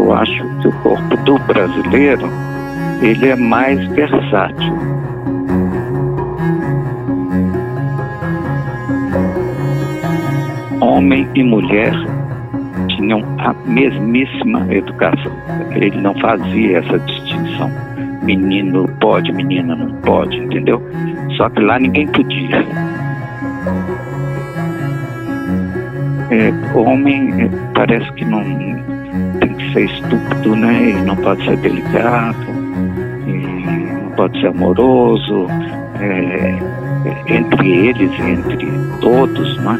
eu acho que o corpo do brasileiro ele é mais versátil. Homem e mulher tinham a mesmíssima educação. Ele não fazia essa distinção. Menino pode, menina não pode, entendeu? Só que lá ninguém podia. É, homem é, parece que não ser estúpido, né? E não pode ser delicado, não pode ser amoroso, é, entre eles entre todos, né?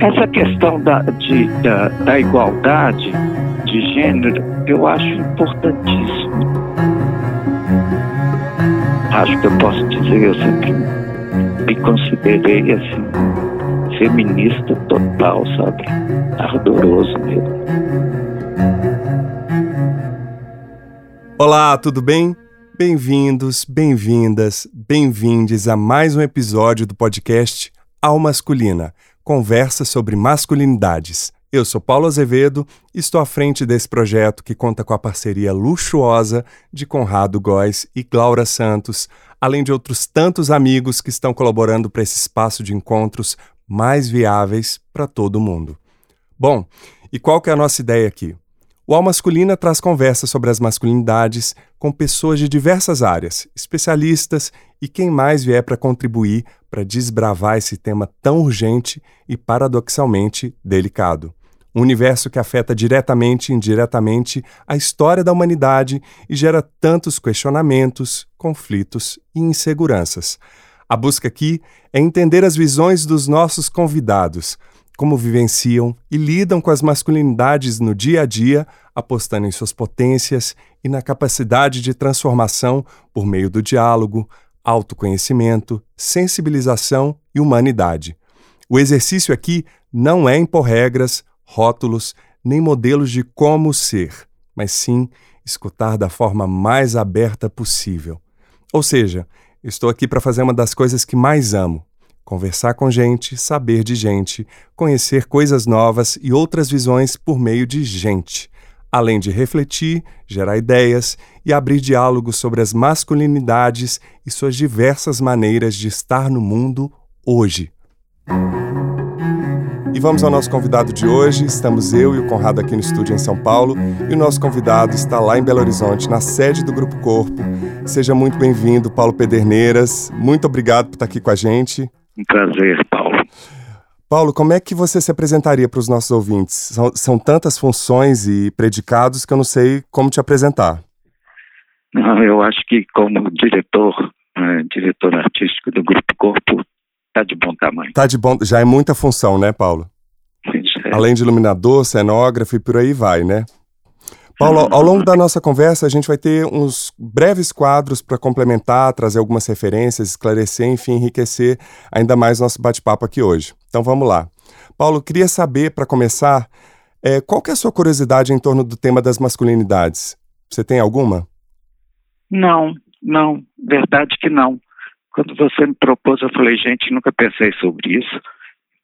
Essa questão da, de, da, da igualdade de gênero eu acho importantíssimo. Acho que eu posso dizer, eu sempre me considerei assim, feminista total, sabe? Ardoroso. Olá, tudo bem? Bem-vindos, bem-vindas, bem-vindes a mais um episódio do podcast Al Masculina conversa sobre masculinidades. Eu sou Paulo Azevedo e estou à frente desse projeto que conta com a parceria luxuosa de Conrado Góes e Glaura Santos, além de outros tantos amigos que estão colaborando para esse espaço de encontros mais viáveis para todo mundo. Bom, e qual que é a nossa ideia aqui? O Al Masculina traz conversas sobre as masculinidades com pessoas de diversas áreas, especialistas e quem mais vier para contribuir para desbravar esse tema tão urgente e paradoxalmente delicado. Um universo que afeta diretamente e indiretamente a história da humanidade e gera tantos questionamentos, conflitos e inseguranças. A busca aqui é entender as visões dos nossos convidados como vivenciam e lidam com as masculinidades no dia a dia, apostando em suas potências e na capacidade de transformação por meio do diálogo, autoconhecimento, sensibilização e humanidade. O exercício aqui não é impor regras, rótulos, nem modelos de como ser, mas sim escutar da forma mais aberta possível. Ou seja, estou aqui para fazer uma das coisas que mais amo, Conversar com gente, saber de gente, conhecer coisas novas e outras visões por meio de gente, além de refletir, gerar ideias e abrir diálogos sobre as masculinidades e suas diversas maneiras de estar no mundo hoje. E vamos ao nosso convidado de hoje. Estamos eu e o Conrado aqui no estúdio em São Paulo e o nosso convidado está lá em Belo Horizonte, na sede do Grupo Corpo. Seja muito bem-vindo, Paulo Pederneiras. Muito obrigado por estar aqui com a gente. Um prazer, Paulo. Paulo, como é que você se apresentaria para os nossos ouvintes? São, são, tantas funções e predicados que eu não sei como te apresentar. Não, eu acho que como diretor, é, diretor artístico do Grupo Corpo, está de bom tamanho. Tá de bom, já é muita função, né, Paulo? Sim, é. Além de iluminador, cenógrafo e por aí vai, né? Paulo, ao longo da nossa conversa, a gente vai ter uns breves quadros para complementar, trazer algumas referências, esclarecer, enfim, enriquecer ainda mais nosso bate-papo aqui hoje. Então vamos lá. Paulo, queria saber, para começar, é, qual que é a sua curiosidade em torno do tema das masculinidades? Você tem alguma? Não, não, verdade que não. Quando você me propôs, eu falei, gente, nunca pensei sobre isso.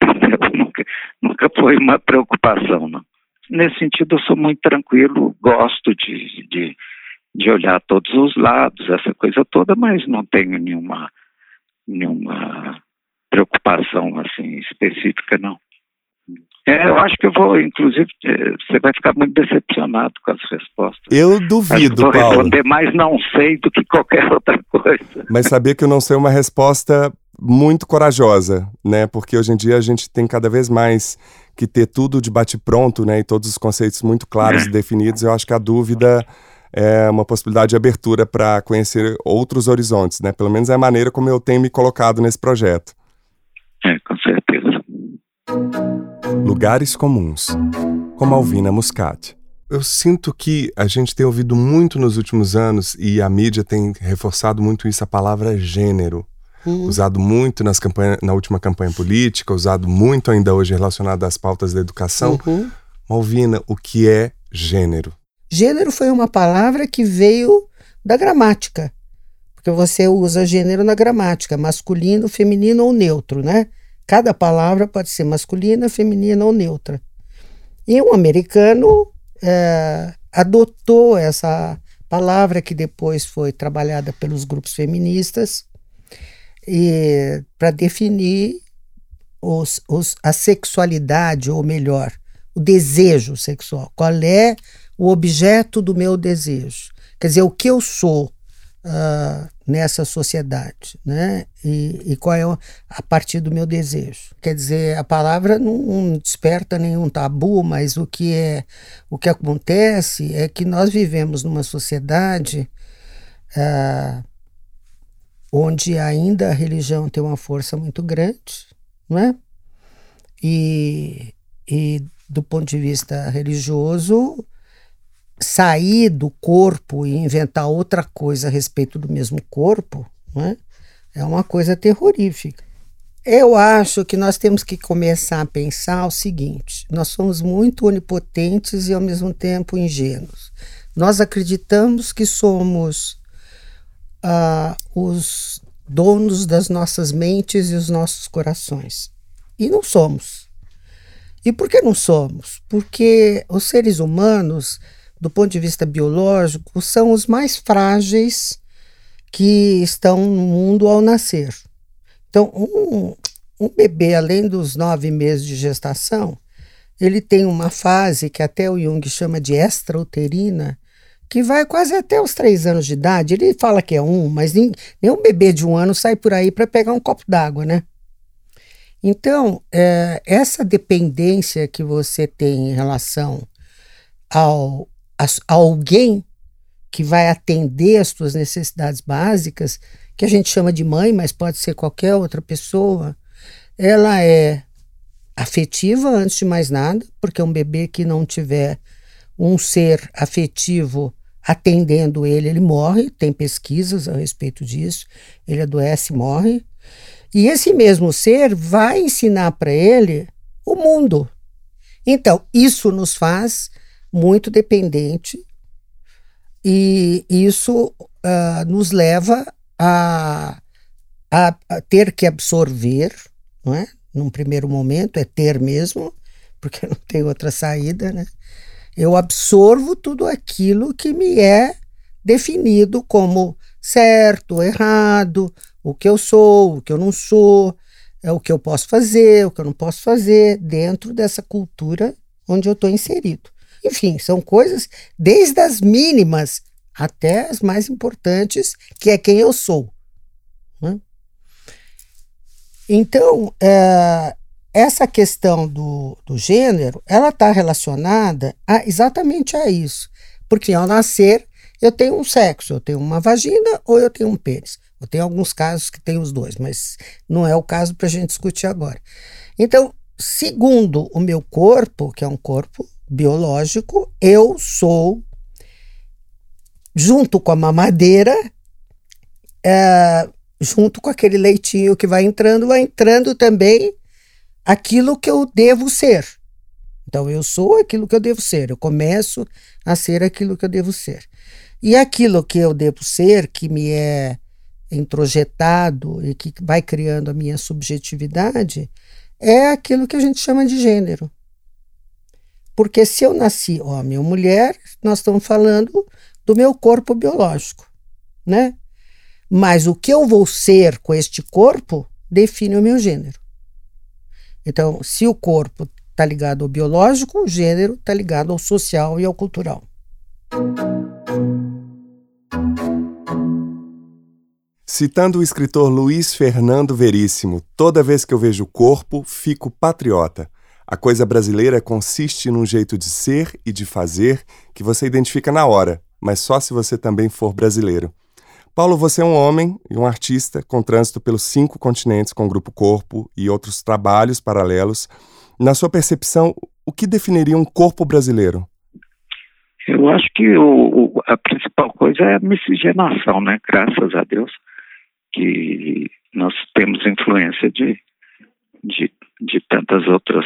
nunca, nunca foi uma preocupação, não nesse sentido, eu sou muito tranquilo, gosto de, de, de olhar todos os lados, essa coisa toda, mas não tenho nenhuma, nenhuma preocupação assim específica, não. É, eu acho que eu vou, inclusive, é, você vai ficar muito decepcionado com as respostas. Eu duvido, vou Paulo. responder mais não sei do que qualquer outra coisa. Mas sabia que eu não sei uma resposta muito corajosa, né? Porque hoje em dia a gente tem cada vez mais que ter tudo de bate-pronto, né? E todos os conceitos muito claros e definidos. Eu acho que a dúvida é uma possibilidade de abertura para conhecer outros horizontes, né? Pelo menos é a maneira como eu tenho me colocado nesse projeto. É, com certeza. Lugares comuns, como Alvina Muscat. Eu sinto que a gente tem ouvido muito nos últimos anos, e a mídia tem reforçado muito isso, a palavra gênero uhum. usado muito nas campanha, na última campanha política, usado muito ainda hoje relacionado às pautas da educação. Uhum. Malvina, o que é gênero? Gênero foi uma palavra que veio da gramática, porque você usa gênero na gramática, masculino, feminino ou neutro, né? Cada palavra pode ser masculina, feminina ou neutra. E um americano é, adotou essa palavra que depois foi trabalhada pelos grupos feministas para definir os, os, a sexualidade, ou melhor, o desejo sexual. Qual é o objeto do meu desejo? Quer dizer, o que eu sou uh, nessa sociedade, né? E, e, qual é a partir do meu desejo? Quer dizer, a palavra não, não desperta nenhum tabu, mas o que é o que acontece é que nós vivemos numa sociedade uh, onde ainda a religião tem uma força muito grande, não é? E, e do ponto de vista religioso, sair do corpo e inventar outra coisa a respeito do mesmo corpo, não é? é uma coisa terrorífica. Eu acho que nós temos que começar a pensar o seguinte: nós somos muito onipotentes e ao mesmo tempo ingênuos. Nós acreditamos que somos uh, os donos das nossas mentes e os nossos corações. E não somos. E por que não somos? Porque os seres humanos, do ponto de vista biológico, são os mais frágeis que estão no mundo ao nascer. Então, um, um bebê, além dos nove meses de gestação, ele tem uma fase que até o Jung chama de extrauterina, que vai quase até os três anos de idade. Ele fala que é um, mas nem, nenhum bebê de um ano sai por aí para pegar um copo d'água, né? Então, é, essa dependência que você tem em relação ao, a, a alguém que vai atender as suas necessidades básicas, que a gente chama de mãe, mas pode ser qualquer outra pessoa, ela é afetiva antes de mais nada, porque um bebê que não tiver um ser afetivo atendendo ele, ele morre, tem pesquisas a respeito disso, ele adoece e morre. E esse mesmo ser vai ensinar para ele o mundo. Então, isso nos faz muito dependente e isso uh, nos leva a, a, a, ter que absorver, não é? Num primeiro momento, é ter mesmo, porque não tem outra saída, né? Eu absorvo tudo aquilo que me é definido como certo, errado, o que eu sou, o que eu não sou, é o que eu posso fazer, o que eu não posso fazer dentro dessa cultura onde eu estou inserido. Enfim, são coisas desde as mínimas até as mais importantes, que é quem eu sou. Né? Então, é, essa questão do, do gênero, ela está relacionada a, exatamente a isso. Porque ao nascer, eu tenho um sexo, eu tenho uma vagina ou eu tenho um pênis. Eu tenho alguns casos que tem os dois, mas não é o caso para a gente discutir agora. Então, segundo o meu corpo, que é um corpo biológico, eu sou, junto com a mamadeira, é, junto com aquele leitinho que vai entrando, vai entrando também aquilo que eu devo ser. Então, eu sou aquilo que eu devo ser, eu começo a ser aquilo que eu devo ser. E aquilo que eu devo ser, que me é introjetado e que vai criando a minha subjetividade, é aquilo que a gente chama de gênero. Porque se eu nasci homem ou mulher, nós estamos falando do meu corpo biológico, né? Mas o que eu vou ser com este corpo define o meu gênero. Então, se o corpo está ligado ao biológico, o gênero está ligado ao social e ao cultural. Citando o escritor Luiz Fernando Veríssimo, toda vez que eu vejo o corpo, fico patriota. A coisa brasileira consiste num jeito de ser e de fazer que você identifica na hora, mas só se você também for brasileiro. Paulo, você é um homem e um artista com trânsito pelos cinco continentes com o Grupo Corpo e outros trabalhos paralelos. Na sua percepção, o que definiria um corpo brasileiro? Eu acho que o, a principal coisa é a miscigenação, né? Graças a Deus que nós temos influência de, de, de tantas outras.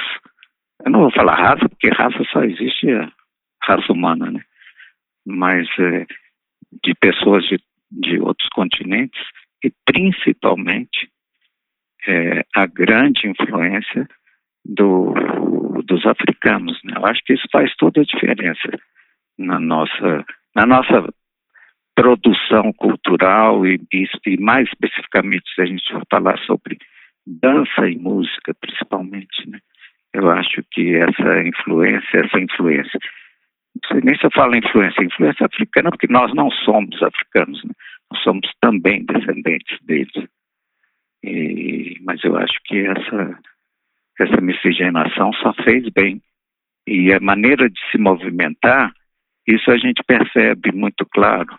Eu não vou falar raça, porque raça só existe a raça humana, né? Mas é, de pessoas de de outros continentes e principalmente é, a grande influência do, dos africanos. Né? Eu acho que isso faz toda a diferença na nossa, na nossa produção cultural e, e, e mais especificamente se a gente for falar sobre dança e música principalmente, né? Eu acho que essa influência, essa influência, nem se eu falo influência, influência africana, porque nós não somos africanos, né? nós somos também descendentes deles. E, mas eu acho que essa, essa miscigenação só fez bem. E a maneira de se movimentar, isso a gente percebe muito claro,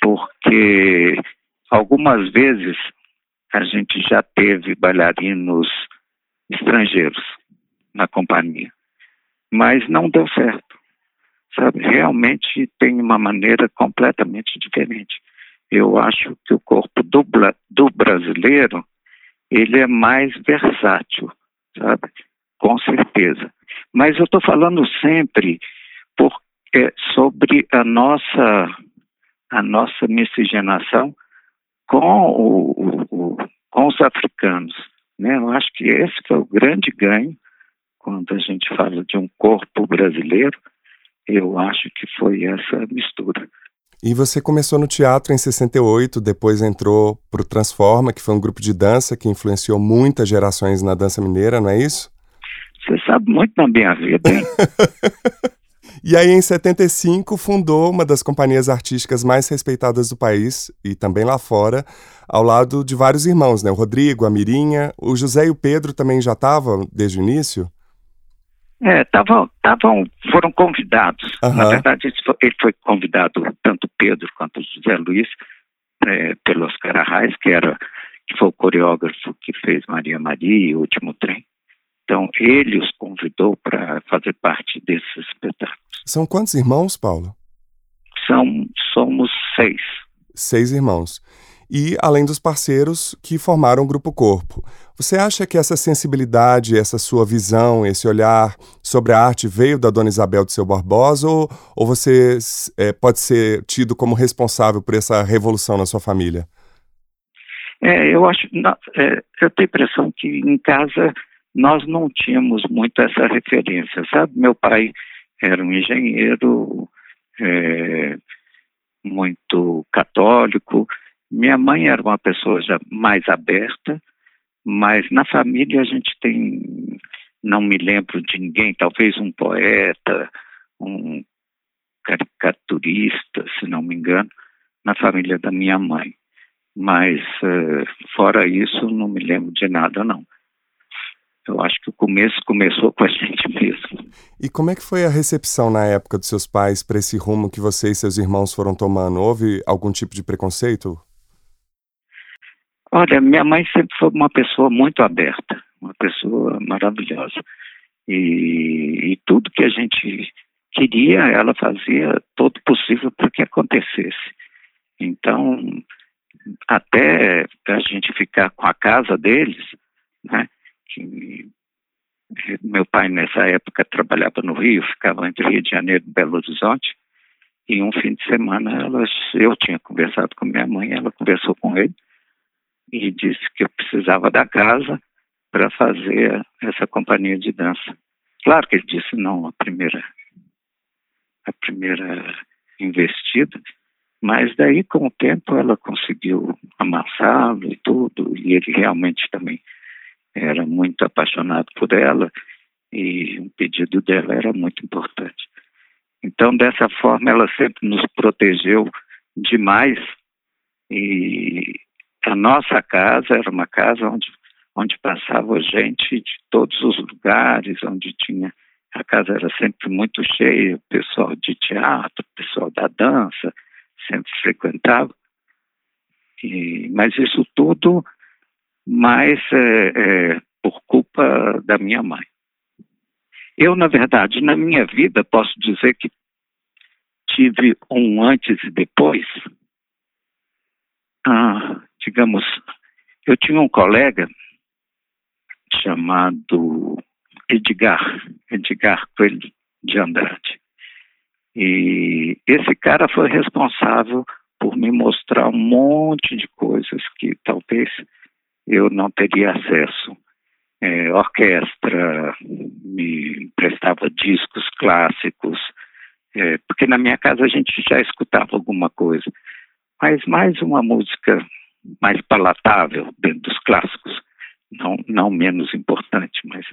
porque algumas vezes a gente já teve bailarinos estrangeiros na companhia, mas não deu certo. Sabe, realmente tem uma maneira completamente diferente. Eu acho que o corpo do, do brasileiro ele é mais versátil, sabe? Com certeza. Mas eu estou falando sempre porque sobre a nossa a nossa miscigenação com, o, o, com os africanos. Né? Eu acho que esse é o grande ganho quando a gente fala de um corpo brasileiro. Eu acho que foi essa mistura. E você começou no teatro em 68, depois entrou para o Transforma, que foi um grupo de dança que influenciou muitas gerações na dança mineira, não é isso? Você sabe muito da minha vida, hein? E aí, em 75, fundou uma das companhias artísticas mais respeitadas do país e também lá fora, ao lado de vários irmãos, né? O Rodrigo, a Mirinha, o José e o Pedro também já estavam desde o início? É, tavam, tavam, foram convidados. Uhum. Na verdade, ele foi convidado, tanto Pedro quanto José Luiz, é, pelo Oscar Arraes, que, era, que foi o coreógrafo que fez Maria Maria e O Último Trem. Então, ele os convidou para fazer parte desses espetáculos. São quantos irmãos, Paulo? São, somos seis. Seis irmãos. E além dos parceiros que formaram o Grupo Corpo. Você acha que essa sensibilidade, essa sua visão, esse olhar sobre a arte veio da Dona Isabel de seu Barbosa ou, ou você é, pode ser tido como responsável por essa revolução na sua família? É, eu acho, não, é, eu tenho a impressão que em casa nós não tínhamos muito essa referência, sabe? Meu pai era um engenheiro é, muito católico. Minha mãe era uma pessoa já mais aberta, mas na família a gente tem, não me lembro de ninguém, talvez um poeta, um caricaturista, se não me engano, na família da minha mãe. Mas uh, fora isso, não me lembro de nada, não. Eu acho que o começo começou com a gente mesmo. E como é que foi a recepção na época dos seus pais para esse rumo que você e seus irmãos foram tomando? Houve algum tipo de preconceito? Olha, minha mãe sempre foi uma pessoa muito aberta, uma pessoa maravilhosa. E, e tudo que a gente queria, ela fazia todo possível para que acontecesse. Então, até a gente ficar com a casa deles, né? que meu pai nessa época trabalhava no Rio, ficava entre Rio de Janeiro e Belo Horizonte, e um fim de semana elas, eu tinha conversado com minha mãe, ela conversou com ele e disse que eu precisava da casa para fazer essa companhia de dança. Claro que ele disse não a primeira a primeira investida, mas daí com o tempo ela conseguiu amassá-lo e tudo, e ele realmente também era muito apaixonado por ela e o pedido dela era muito importante. Então, dessa forma, ela sempre nos protegeu demais e a nossa casa era uma casa onde, onde passava gente de todos os lugares, onde tinha a casa era sempre muito cheia, pessoal de teatro, pessoal da dança, sempre frequentava. E, mas isso tudo mas é, é, por culpa da minha mãe. Eu, na verdade, na minha vida, posso dizer que tive um antes e depois. Ah, digamos, eu tinha um colega chamado Edgar, Edgar Coelho de Andrade. E esse cara foi responsável por me mostrar um monte de coisas que talvez eu não teria acesso. é, orquestra, me emprestava discos clássicos, é, porque na minha casa a gente já escutava alguma coisa, mas mais uma música mais palatável dentro dos clássicos, não, não menos importante, mas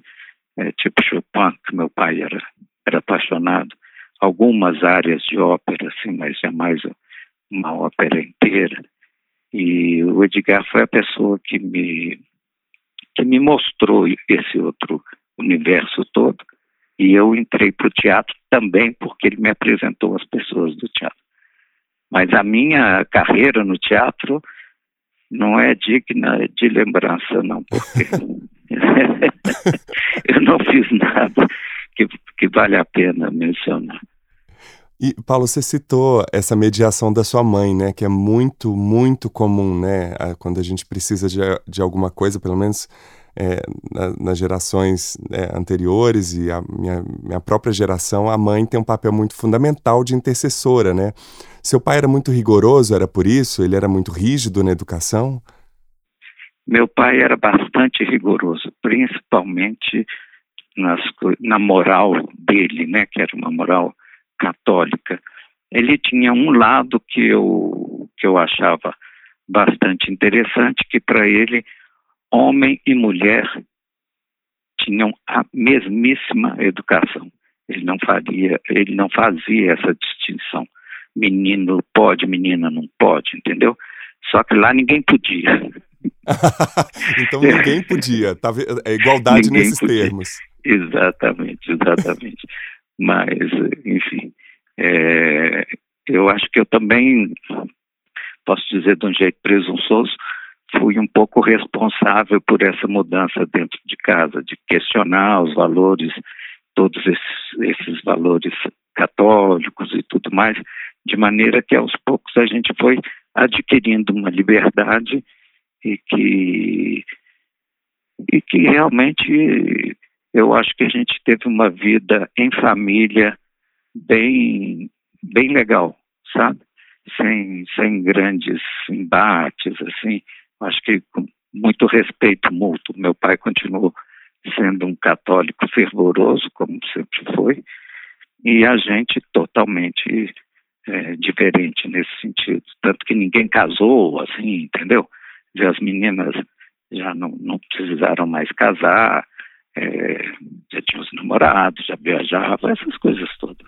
é, tipo Chopin, que meu pai era, era apaixonado, algumas áreas de ópera, assim, mas jamais uma ópera inteira. E o Edgar foi a pessoa que me que me mostrou esse outro universo todo. E eu entrei para o teatro também porque ele me apresentou as pessoas do teatro. Mas a minha carreira no teatro não é digna de lembrança, não, porque eu não fiz nada que, que vale a pena mencionar. E, Paulo, você citou essa mediação da sua mãe, né? Que é muito, muito comum, né? Quando a gente precisa de, de alguma coisa, pelo menos é, na, nas gerações é, anteriores e a minha, minha própria geração, a mãe tem um papel muito fundamental de intercessora, né? Seu pai era muito rigoroso, era por isso? Ele era muito rígido na educação? Meu pai era bastante rigoroso, principalmente nas, na moral dele, né? Que era uma moral católica, ele tinha um lado que eu, que eu achava bastante interessante, que para ele, homem e mulher tinham a mesmíssima educação. Ele não faria, ele não fazia essa distinção. Menino pode, menina não pode, entendeu? Só que lá ninguém podia. então ninguém podia. Tá, é igualdade ninguém nesses podia. termos. Exatamente, exatamente. Mas, enfim, é, eu acho que eu também, posso dizer de um jeito presunçoso, fui um pouco responsável por essa mudança dentro de casa, de questionar os valores, todos esses, esses valores católicos e tudo mais, de maneira que aos poucos a gente foi adquirindo uma liberdade e que e que realmente eu acho que a gente teve uma vida em família bem, bem legal, sabe? Sem, sem grandes embates, assim. Acho que com muito respeito mútuo. Meu pai continuou sendo um católico fervoroso, como sempre foi, e a gente totalmente é, diferente nesse sentido. Tanto que ninguém casou, assim, entendeu? E as meninas já não, não precisaram mais casar, é, já tinha os namorados, já viajava, essas coisas todas.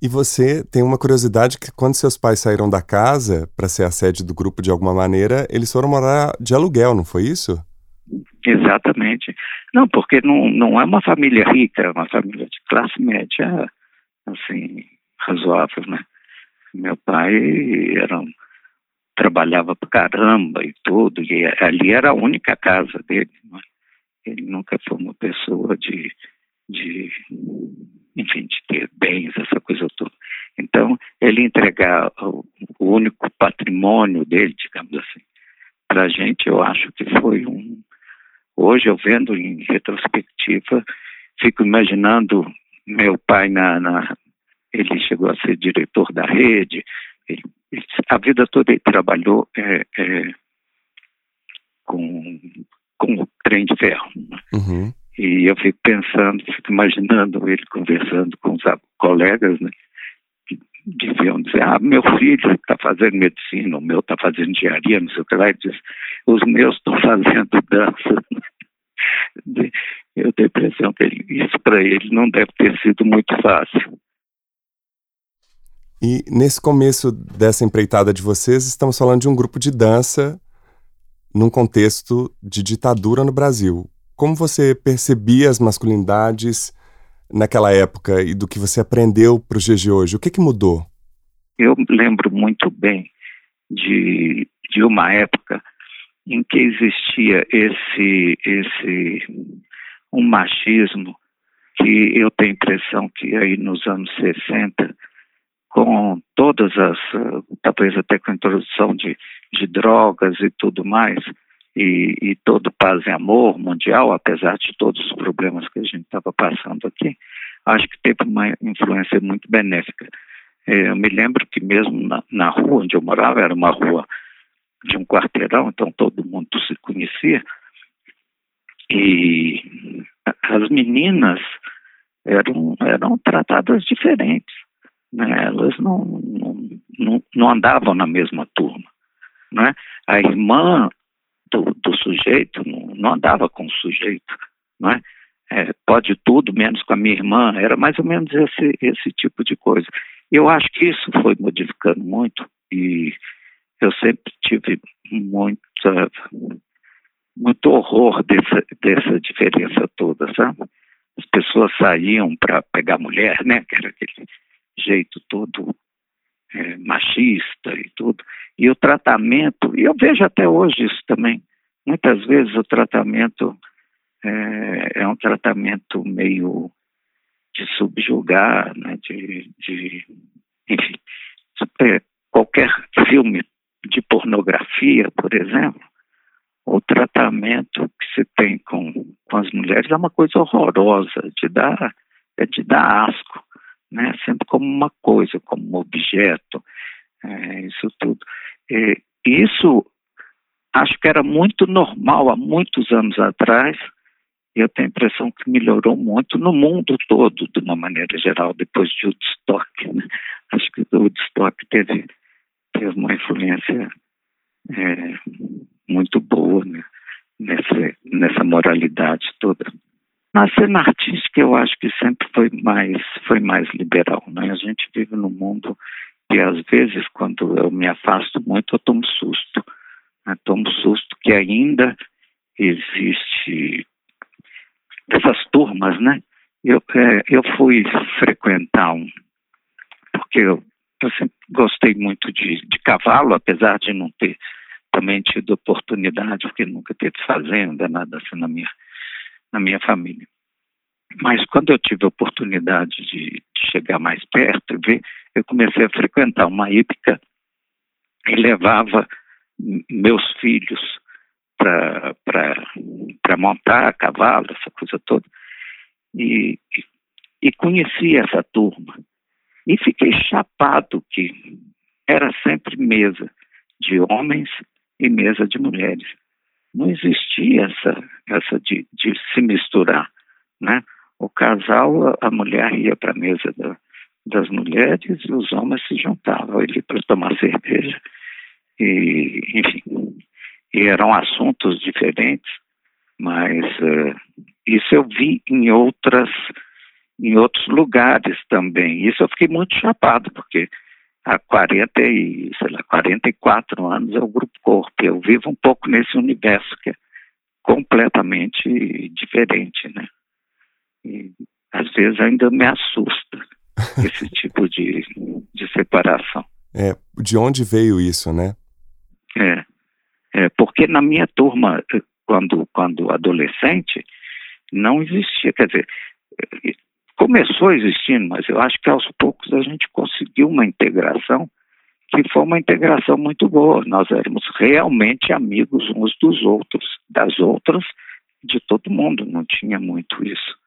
E você tem uma curiosidade que quando seus pais saíram da casa para ser a sede do grupo de alguma maneira, eles foram morar de aluguel, não foi isso? Exatamente. Não, porque não, não é uma família rica, é uma família de classe média, assim, razoável, né? Meu pai era trabalhava pra caramba e tudo, e ali era a única casa dele, né? Ele nunca foi uma pessoa de, de, enfim, de ter bens, essa coisa toda. Então, ele entregar o, o único patrimônio dele, digamos assim, para a gente, eu acho que foi um. Hoje, eu vendo em retrospectiva, fico imaginando meu pai na, na ele chegou a ser diretor da rede, ele, a vida toda ele trabalhou é, é, com com o trem de ferro. Uhum. E eu fico pensando, fico imaginando ele conversando com os colegas, né? Que deviam dizer, ah, meu filho está fazendo medicina, o meu está fazendo engenharia, não sei o que lá, e diz, os meus estão fazendo dança. eu tenho a impressão que ele, isso para ele não deve ter sido muito fácil. E nesse começo dessa empreitada de vocês, estamos falando de um grupo de dança num contexto de ditadura no Brasil. Como você percebia as masculinidades naquela época e do que você aprendeu para os dias de hoje? O que, que mudou? Eu lembro muito bem de, de uma época em que existia esse, esse um machismo que eu tenho a impressão que aí nos anos 60 com todas as, talvez até com a introdução de, de drogas e tudo mais, e, e todo paz e amor mundial, apesar de todos os problemas que a gente estava passando aqui, acho que teve uma influência muito benéfica. É, eu me lembro que mesmo na, na rua onde eu morava, era uma rua de um quarteirão, então todo mundo se conhecia, e as meninas eram, eram tratadas diferentes. Né? Elas não, não, não andavam na mesma turma. Né? A irmã do, do sujeito não, não, andava com o sujeito. Né? É, pode tudo, menos com a minha irmã. Era mais ou menos esse, esse tipo de coisa. Eu acho que isso foi modificando muito e eu sempre tive muita, muito horror dessa, dessa diferença toda, sabe? As pessoas saíam para pegar mulher, né? Que era aquele jeito todo é, machista e tudo. E o tratamento, e eu vejo até hoje isso também, muitas vezes o tratamento é, é um tratamento meio de subjugar, né, de, de enfim, qualquer filme de pornografia, por exemplo, o tratamento que se tem com, com as mulheres é uma coisa horrorosa, de dar, é de dar asco né? sempre como uma coisa, como um objeto, é, isso tudo. E, isso acho que era muito normal há muitos anos atrás, e eu tenho a impressão que melhorou muito no mundo todo, de uma maneira geral, depois de Woodstock. Né? Acho que o Woodstock teve, teve uma influência é, muito boa né? nessa, nessa moralidade toda. Na cena artística, eu acho que sempre foi mais, foi mais liberal. Né? A gente vive num mundo e, às vezes, quando eu me afasto muito, eu tomo susto. Né? Tomo susto que ainda existe essas turmas, né? Eu, é, eu fui frequentar um, porque eu, eu sempre gostei muito de, de cavalo, apesar de não ter também tido oportunidade, porque nunca teve fazenda, nada assim na minha na minha família. Mas quando eu tive a oportunidade de, chegar mais perto e ver, eu comecei a frequentar uma hípica e levava meus filhos para montar cavalo, essa coisa toda. E, e conheci essa turma. E fiquei chapado que era sempre mesa de homens e mesa de mulheres não existia essa, essa de, de se misturar, né? O casal, a mulher ia para a mesa da, das mulheres e os homens se juntavam ali para tomar cerveja e, enfim, e eram assuntos diferentes, mas uh, isso eu vi em outras em outros lugares também. Isso eu fiquei muito chapado, porque há 40 e, sei lá, 44 anos é o Grupo Corpo. Eu vivo um pouco nesse universo que é completamente diferente, né? E às vezes ainda me assusta esse tipo de, de separação. É, de onde veio isso, né? É, é, porque na minha turma, quando, quando adolescente, não existia, quer dizer, começou existindo, mas eu acho que aos poucos a gente conseguiu uma integração que foi uma integração muito boa. Nós éramos realmente amigos uns dos outros, das outras, de todo mundo. Não tinha muito isso.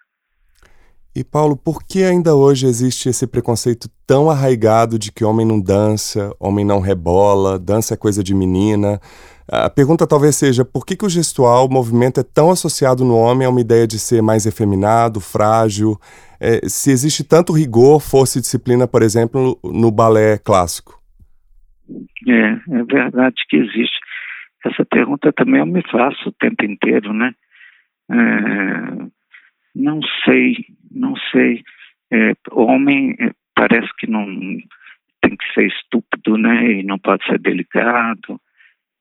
E Paulo, por que ainda hoje existe esse preconceito tão arraigado de que homem não dança, homem não rebola, dança é coisa de menina? A pergunta talvez seja por que, que o gestual, o movimento, é tão associado no homem a uma ideia de ser mais efeminado, frágil? É, se existe tanto rigor, força e disciplina, por exemplo, no balé clássico? É, é verdade que existe. Essa pergunta também eu me faço o tempo inteiro, né? É, não sei, não sei. É, homem é, parece que não tem que ser estúpido, né? E não pode ser delicado,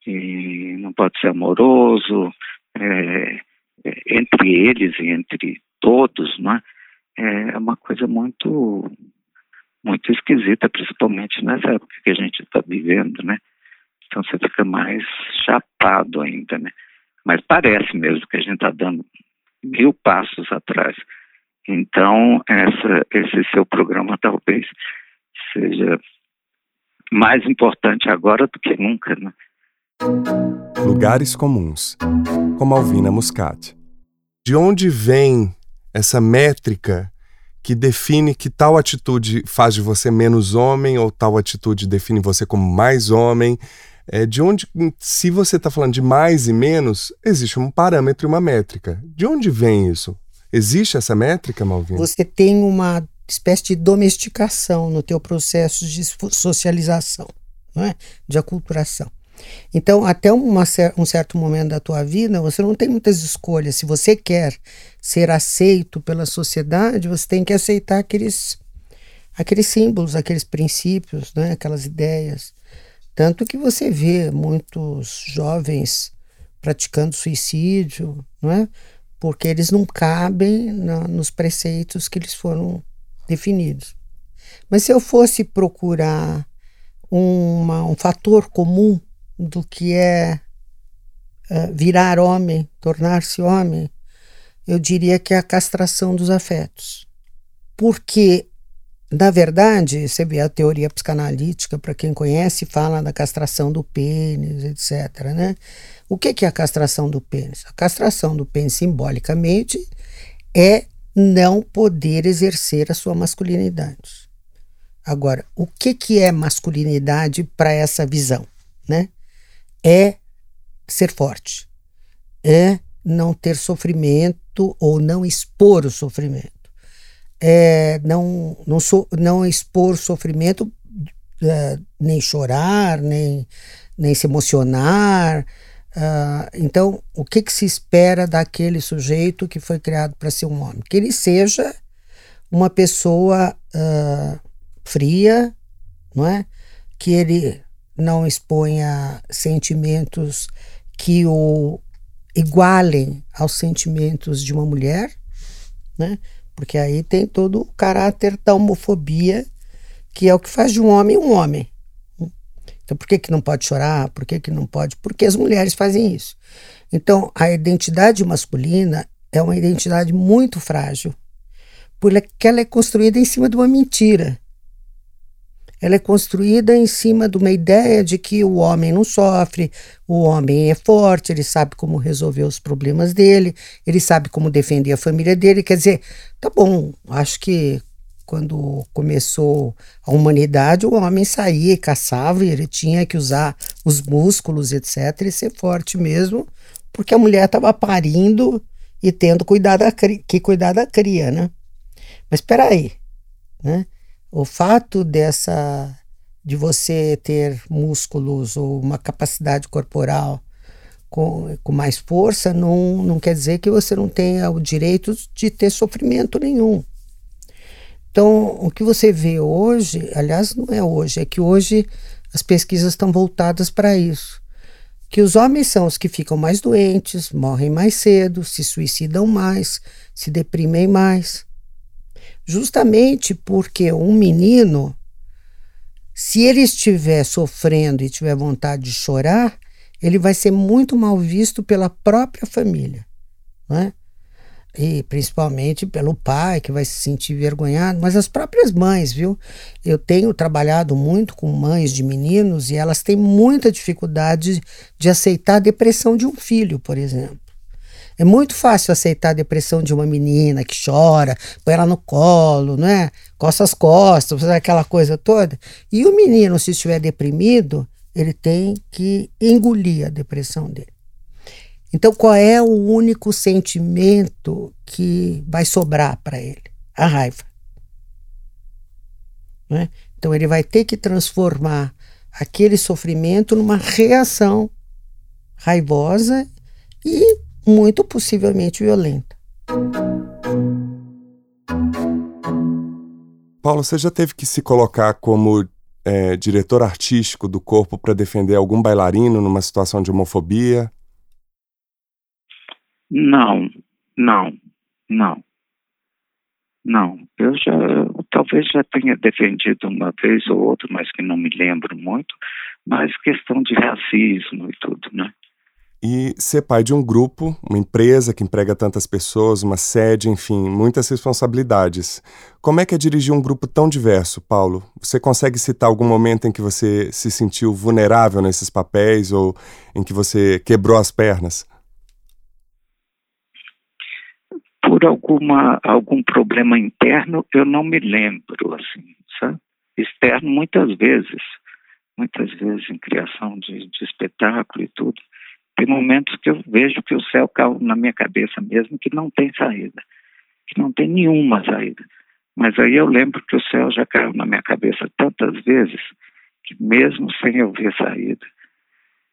e não pode ser amoroso. É, é entre eles e entre todos, né? É uma coisa muito, muito esquisita, principalmente nessa época que a gente está vivendo, né? Então você fica mais chapado ainda, né? Mas parece mesmo que a gente está dando mil passos atrás. Então, essa, esse seu programa talvez seja mais importante agora do que nunca, né? Lugares comuns, como Alvina Muscat. De onde vem essa métrica que define que tal atitude faz de você menos homem ou tal atitude define você como mais homem? É, de onde, se você está falando de mais e menos, existe um parâmetro e uma métrica. De onde vem isso? Existe essa métrica, Malvina? Você tem uma espécie de domesticação no teu processo de socialização, não é? de aculturação. Então, até uma, um certo momento da tua vida, você não tem muitas escolhas. Se você quer ser aceito pela sociedade, você tem que aceitar aqueles, aqueles símbolos, aqueles princípios, né? aquelas ideias. Tanto que você vê muitos jovens praticando suicídio, não é? porque eles não cabem na, nos preceitos que eles foram definidos. Mas se eu fosse procurar uma, um fator comum do que é uh, virar homem, tornar-se homem, eu diria que é a castração dos afetos. Porque, na verdade, você vê a teoria psicanalítica, para quem conhece, fala da castração do pênis, etc. Né? O que é a castração do pênis? A castração do pênis, simbolicamente, é não poder exercer a sua masculinidade. Agora, o que, que é masculinidade para essa visão? Né? É ser forte, é não ter sofrimento ou não expor o sofrimento, é não, não, so, não expor sofrimento, é, nem chorar, nem, nem se emocionar. Uh, então, o que, que se espera daquele sujeito que foi criado para ser um homem? Que ele seja uma pessoa uh, fria, não é? Que ele não exponha sentimentos que o igualem aos sentimentos de uma mulher, né? Porque aí tem todo o caráter da homofobia, que é o que faz de um homem um homem. Então, por que, que não pode chorar? Por que, que não pode? Porque as mulheres fazem isso. Então, a identidade masculina é uma identidade muito frágil, porque ela é construída em cima de uma mentira ela é construída em cima de uma ideia de que o homem não sofre, o homem é forte, ele sabe como resolver os problemas dele, ele sabe como defender a família dele. Quer dizer, tá bom, acho que quando começou a humanidade, o homem saía e caçava, e ele tinha que usar os músculos, etc., e ser forte mesmo, porque a mulher estava parindo e tendo cuidado da, que cuidar da cria, né? Mas espera aí, né? O fato dessa de você ter músculos ou uma capacidade corporal com, com mais força não, não quer dizer que você não tenha o direito de ter sofrimento nenhum. Então, o que você vê hoje, aliás, não é hoje, é que hoje as pesquisas estão voltadas para isso. Que os homens são os que ficam mais doentes, morrem mais cedo, se suicidam mais, se deprimem mais justamente porque um menino, se ele estiver sofrendo e tiver vontade de chorar, ele vai ser muito mal visto pela própria família, não é? E principalmente pelo pai, que vai se sentir envergonhado, mas as próprias mães, viu? Eu tenho trabalhado muito com mães de meninos e elas têm muita dificuldade de aceitar a depressão de um filho, por exemplo. É muito fácil aceitar a depressão de uma menina que chora, põe ela no colo, não é? Coça as costas, aquela coisa toda. E o menino, se estiver deprimido, ele tem que engolir a depressão dele. Então, qual é o único sentimento que vai sobrar para ele? A raiva. É? Então, ele vai ter que transformar aquele sofrimento numa reação raivosa e muito possivelmente violenta. Paulo, você já teve que se colocar como é, diretor artístico do corpo para defender algum bailarino numa situação de homofobia? Não, não, não. Não, eu já talvez já tenha defendido uma vez ou outra, mas que não me lembro muito, mas questão de racismo e tudo, né? E ser pai de um grupo, uma empresa que emprega tantas pessoas, uma sede, enfim, muitas responsabilidades. Como é que é dirigir um grupo tão diverso, Paulo? Você consegue citar algum momento em que você se sentiu vulnerável nesses papéis ou em que você quebrou as pernas? Por alguma algum problema interno, eu não me lembro assim, sabe? Externo muitas vezes, muitas vezes em criação de, de espetáculo e tudo tem momentos que eu vejo que o céu caiu na minha cabeça mesmo, que não tem saída. que não tem nenhuma saída. Mas aí eu lembro que o céu já caiu na minha cabeça tantas vezes que mesmo sem eu ver saída,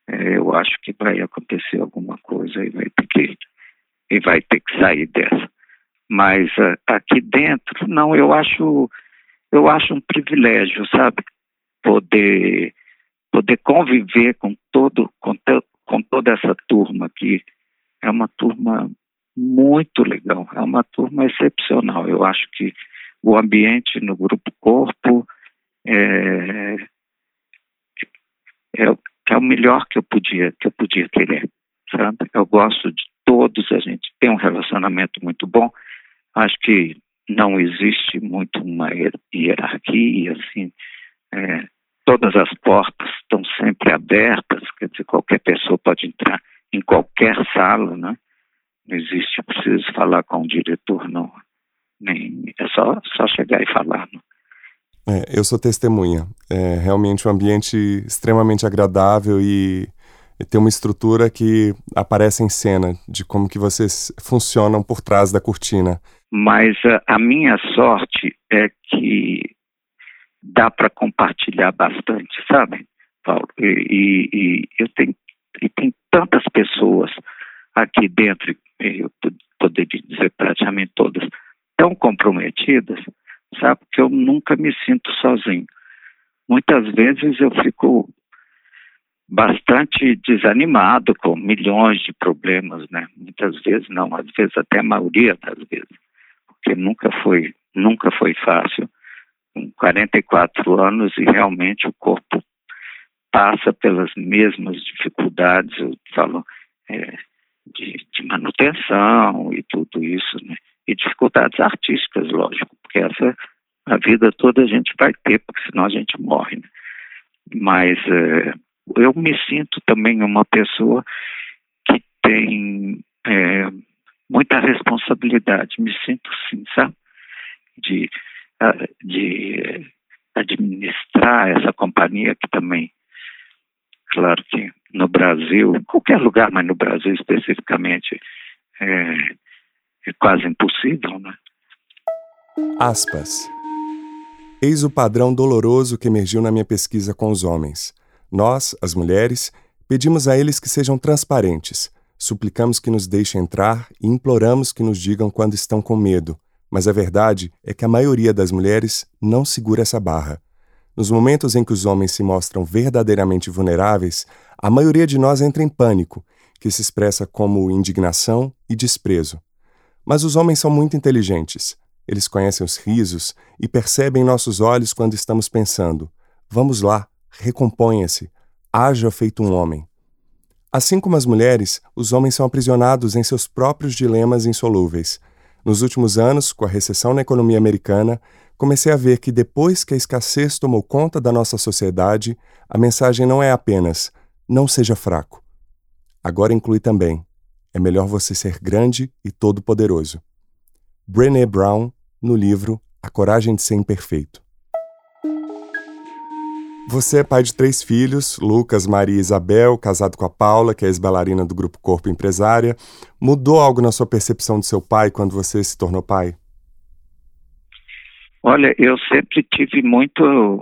é, eu acho que vai acontecer alguma coisa e vai ter que e vai ter que sair dessa. Mas uh, aqui dentro, não, eu acho eu acho um privilégio, sabe, poder poder conviver com todo com, com toda essa turma aqui. É uma turma muito legal, é uma turma excepcional. Eu acho que o ambiente no grupo corpo é, é, é o melhor que eu podia que eu podia querer, sabe? Eu gosto de todos, a gente tem um relacionamento muito bom. Acho que não existe muito uma hierarquia, assim, é, todas as portas estão sempre abertas, quer dizer, qualquer pessoa pode entrar em qualquer sala, né? Não existe, preciso falar com o diretor, não. Nem, é só, só chegar e falar. Não? É, eu sou testemunha. É realmente um ambiente extremamente agradável e, e tem uma estrutura que aparece em cena de como que vocês funcionam por trás da cortina. Mas a, a minha sorte é que dá para compartilhar bastante, sabe, Paulo? E, e, e, eu tenho e tem tantas pessoas aqui dentro, eu poderia dizer praticamente todas, tão comprometidas, sabe, que eu nunca me sinto sozinho. Muitas vezes eu fico bastante desanimado com milhões de problemas, né? Muitas vezes não, às vezes até a maioria das vezes, porque nunca foi, nunca foi fácil. Com 44 anos e realmente o corpo passa pelas mesmas dificuldades, eu falo, é, de, de, manutenção e tudo isso, né? E dificuldades artísticas, lógico, porque essa a vida toda a gente vai ter, porque senão a gente morre, né? Mas é, eu me sinto também uma pessoa que tem é, muita responsabilidade, me sinto sim, sabe? De, de administrar essa companhia que também, claro que no Brasil, qualquer lugar, mas no Brasil especificamente, é, é quase impossível, né? Aspas. Eis o padrão doloroso que emergiu na minha pesquisa com os homens. Nós, as mulheres, pedimos a eles que sejam transparentes, suplicamos que nos deixem entrar e imploramos que nos digam quando estão com medo. Mas a verdade é que a maioria das mulheres não segura essa barra. Nos momentos em que os homens se mostram verdadeiramente vulneráveis, a maioria de nós entra em pânico, que se expressa como indignação e desprezo. Mas os homens são muito inteligentes. Eles conhecem os risos e percebem nossos olhos quando estamos pensando: vamos lá, recomponha-se, haja feito um homem. Assim como as mulheres, os homens são aprisionados em seus próprios dilemas insolúveis. Nos últimos anos, com a recessão na economia americana, comecei a ver que depois que a escassez tomou conta da nossa sociedade, a mensagem não é apenas não seja fraco. Agora inclui também é melhor você ser grande e todo-poderoso. Brené Brown, no livro A Coragem de Ser Imperfeito. Você é pai de três filhos, Lucas, Maria e Isabel, casado com a Paula, que é ex-bailarina do Grupo Corpo Empresária. Mudou algo na sua percepção do seu pai quando você se tornou pai? Olha, eu sempre tive muito,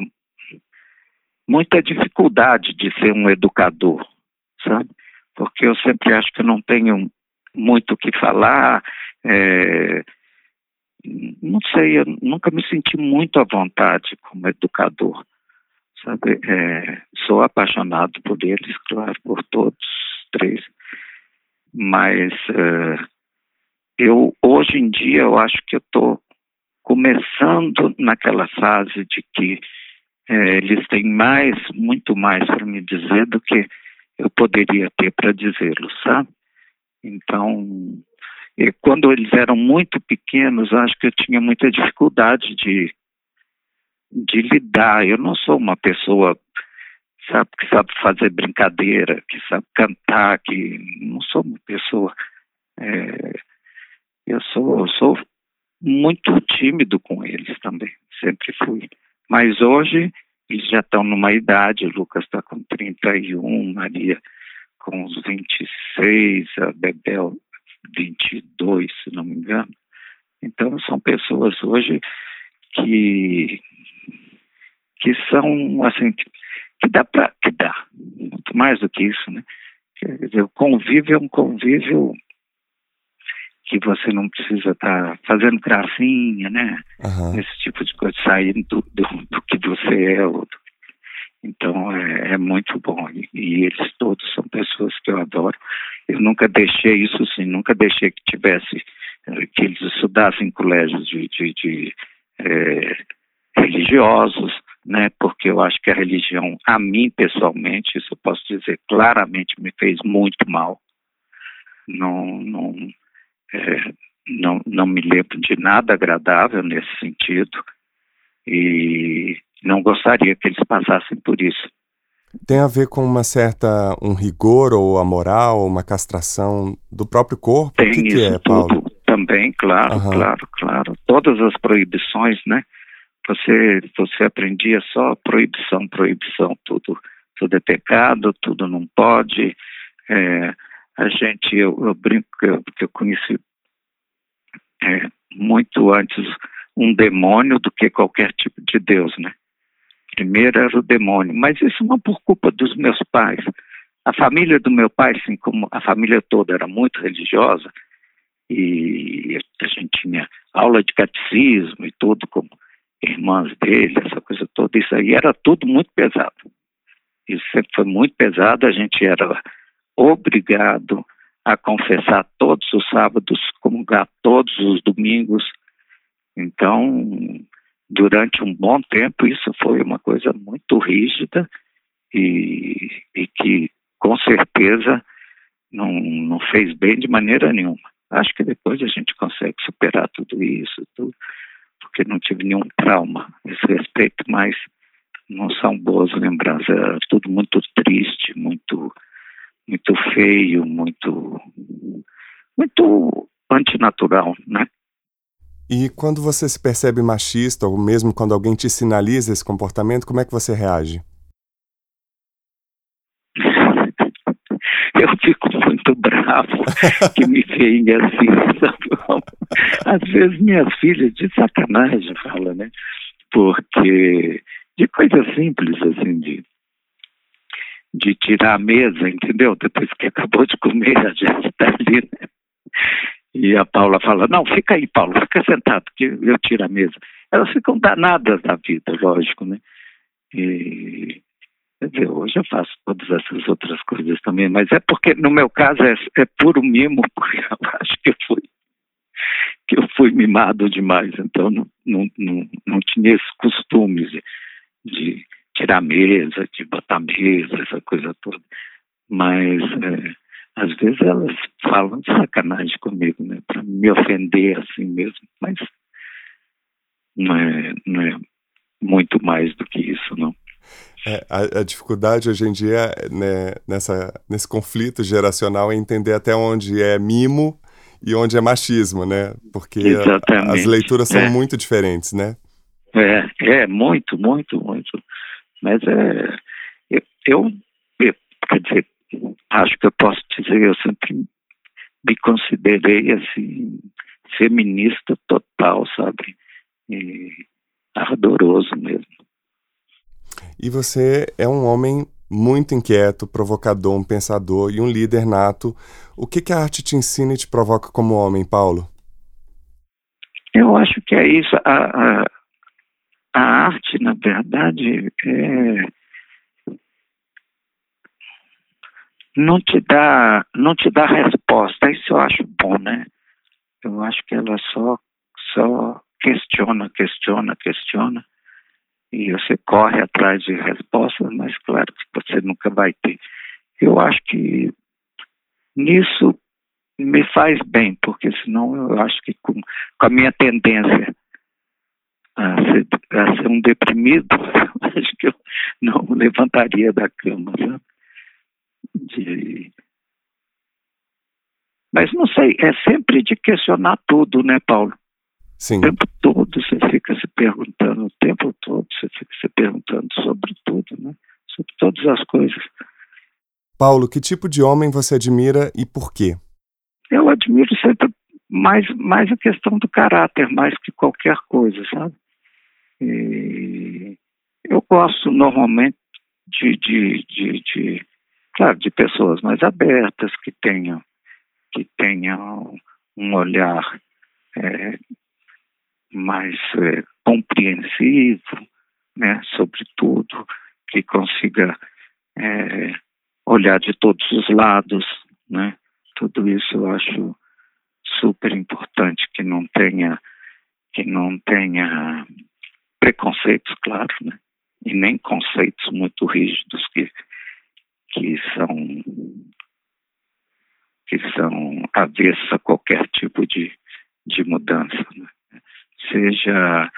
muita dificuldade de ser um educador, sabe? Porque eu sempre acho que eu não tenho muito o que falar, é, não sei, eu nunca me senti muito à vontade como educador sabe? É, sou apaixonado por eles, claro, por todos três, mas é, eu hoje em dia eu acho que eu estou começando naquela fase de que é, eles têm mais, muito mais para me dizer do que eu poderia ter para dizê-lo, sabe? Então, quando eles eram muito pequenos, acho que eu tinha muita dificuldade de de lidar. Eu não sou uma pessoa sabe, que sabe fazer brincadeira, que sabe cantar, que não sou uma pessoa. É, eu sou, sou muito tímido com eles também, sempre fui. Mas hoje eles já estão numa idade, o Lucas está com 31, Maria com uns 26, a Bebel 22, se não me engano. Então, são pessoas hoje que, que são, assim, que, dá para, que dá, muito mais do que isso, né? Quer dizer, o convívio é um convívio que você não precisa estar tá fazendo gracinha, né? Uhum. Esse tipo de coisa, saindo do, do, do que você é. Ou do, então é, é, muito bom. E, e, eles todos são pessoas que eu adoro. Eu nunca deixei isso assim, nunca deixei que tivesse, eh, que eles estudassem em colégios de, de, de é, religiosos, né? Porque eu acho que a religião, a mim pessoalmente, isso eu posso dizer claramente, me fez muito mal. Não, não, é, não, não me lembro de nada agradável nesse sentido e não gostaria que eles passassem por isso. Tem a ver com uma certa um rigor ou a moral, uma castração do próprio corpo? Tem o que, isso que é, Paulo? tudo também, claro, uhum. claro, claro. Todas as proibições, né? Você, você aprendia só proibição, proibição, tudo, tudo é pecado, tudo não pode. É, a gente, eu, eu brinco que eu, conheci é, muito antes um demônio do que qualquer tipo de Deus, né? Primeiro era o demônio, mas isso não por culpa dos meus pais. A família do meu pai, assim como a família toda era muito religiosa, e a gente tinha aula de catecismo e tudo, como irmãs dele, essa coisa toda, isso aí era tudo muito pesado. Isso sempre foi muito pesado, a gente era obrigado a confessar todos os sábados, comungar todos os domingos. Então, durante um bom tempo, isso foi uma coisa muito rígida e, e que, com certeza, não, não fez bem de maneira nenhuma. Acho que depois a gente consegue superar tudo isso, tudo, porque não tive nenhum trauma a esse respeito, mas não são boas lembranças. É tudo muito triste, muito muito feio, muito muito antinatural, né? E quando você se percebe machista, ou mesmo quando alguém te sinaliza esse comportamento, como é que você reage? Eu fico muito bravo que me veem assim, sabe? Às vezes minhas filhas de sacanagem falam, né? Porque de coisas simples, assim, de de tirar a mesa, entendeu? Depois que acabou de comer, a gente está ali, né? E a Paula fala, não, fica aí, Paulo, fica sentado, que eu tiro a mesa. Elas ficam danadas da vida, lógico, né? E, quer dizer, hoje eu faço todas essas outras coisas também, mas é porque, no meu caso, é, é puro mimo, porque eu acho que eu fui que eu fui mimado demais, então não, não, não, não tinha esses costumes de, de tirar mesa, de botar mesa, essa coisa toda. Mas é, às vezes elas falam de sacanagem comigo, né? Para me ofender assim mesmo, mas não é, não é muito mais do que isso, não. É, a, a, dificuldade hoje em dia, né, nessa, nesse conflito geracional, é entender até onde é mimo e onde é machismo, né? Porque a, as leituras são é. muito diferentes, né? É, é, muito, muito, muito. Mas é, eu, eu, eu, quer dizer, acho que eu posso dizer, eu sempre me considerei assim, feminista total, sabe? E ardoroso mesmo. E você é um homem muito inquieto, provocador, um pensador e um líder nato. O que, que a arte te ensina e te provoca como homem, Paulo? Eu acho que é isso. A, a, a arte, na verdade, é, não te dá não te dá resposta. Isso eu acho bom, né? Eu acho que ela só só questiona, questiona, questiona e você corre atrás de respostas, mas claro que você nunca vai ter. Eu acho que nisso me faz bem, porque senão eu acho que com, com a minha tendência a ser, a ser um deprimido, acho que eu não levantaria da cama, sabe? De... Mas não sei, é sempre de questionar tudo, né, Paulo? Sim. O tempo todo você fica se perguntando, o tempo todo você fica se perguntando sobre tudo, né? Sobre todas as coisas. Paulo, que tipo de homem você admira e por quê? Eu admiro sempre mais, mais a questão do caráter, mais que qualquer coisa, sabe? E eu gosto normalmente de, de, de, de, claro, de pessoas mais abertas, que tenham, que tenham um olhar é, mais é, compreensivo, né, sobre tudo, que consiga é, olhar de todos os lados, né? Tudo isso eu acho super importante que não tenha que não tenha preconceitos, claro, né? E nem conceitos muito rígidos que que são que são avessos a qualquer tipo de, de mudança, né? Seja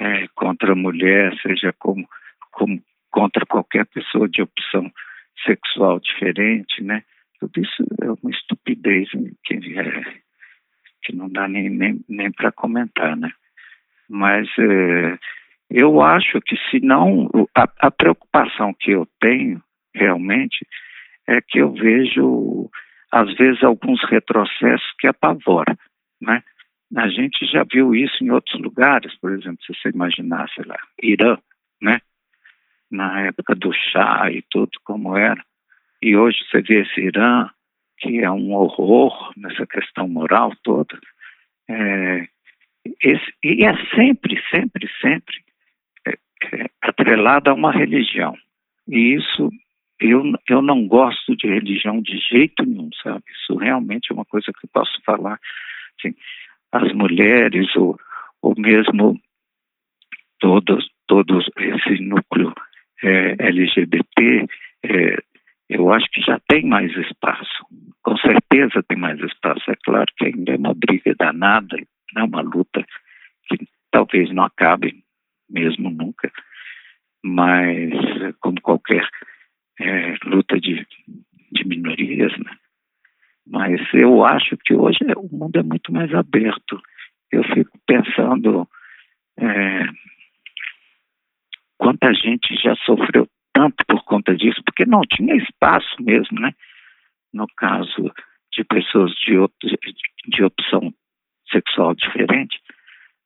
é, contra a mulher, seja como, como contra qualquer pessoa de opção sexual diferente, né? Tudo isso é uma estupidez que, é, que não dá nem, nem, nem para comentar, né? Mas é, eu acho que se não a, a preocupação que eu tenho realmente é que eu vejo às vezes alguns retrocessos que apavoram, né? A gente já viu isso em outros lugares, por exemplo, se você imaginar, sei lá, Irã, né? Na época do chá e tudo como era. E hoje você vê esse Irã, que é um horror nessa questão moral toda. É, esse, e é sempre, sempre, sempre é, é, atrelado a uma religião. E isso, eu, eu não gosto de religião de jeito nenhum, sabe? Isso realmente é uma coisa que eu posso falar. Assim, as mulheres ou, ou mesmo todos, todos esse núcleo é, LGBT, é, eu acho que já tem mais espaço. Com certeza tem mais espaço. É claro que ainda é uma briga danada, é uma luta que talvez não acabe mesmo nunca, mas como qualquer é, luta de, de minorias, né? Mas eu acho que hoje o mundo é muito mais aberto. Eu fico pensando é, quanta gente já sofreu tanto por conta disso, porque não tinha espaço mesmo, né? No caso de pessoas de, de opção sexual diferente.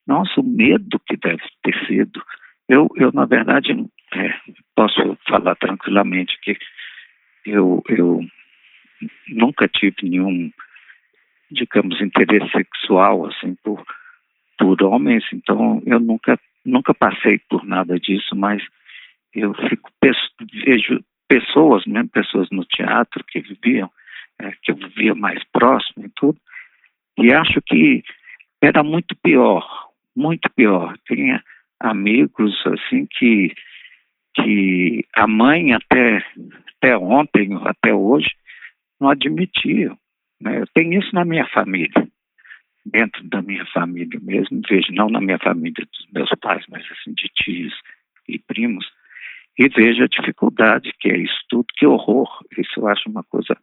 Nossa, o medo que deve ter sido. Eu, eu na verdade, é, posso falar tranquilamente que eu, eu tive nenhum, digamos, interesse sexual assim por por homens, então eu nunca nunca passei por nada disso, mas eu fico vejo pessoas, mesmo pessoas no teatro que viviam, é, que eu vivia mais próximo e tudo, e acho que era muito pior, muito pior. Tinha amigos assim que que a mãe até até ontem, até hoje, não admitiam. Né? Eu tenho isso na minha família, dentro da minha família mesmo, vejo não na minha família dos meus pais, mas assim de tios e primos, e vejo a dificuldade que é isso tudo, que horror. Isso eu acho uma coisa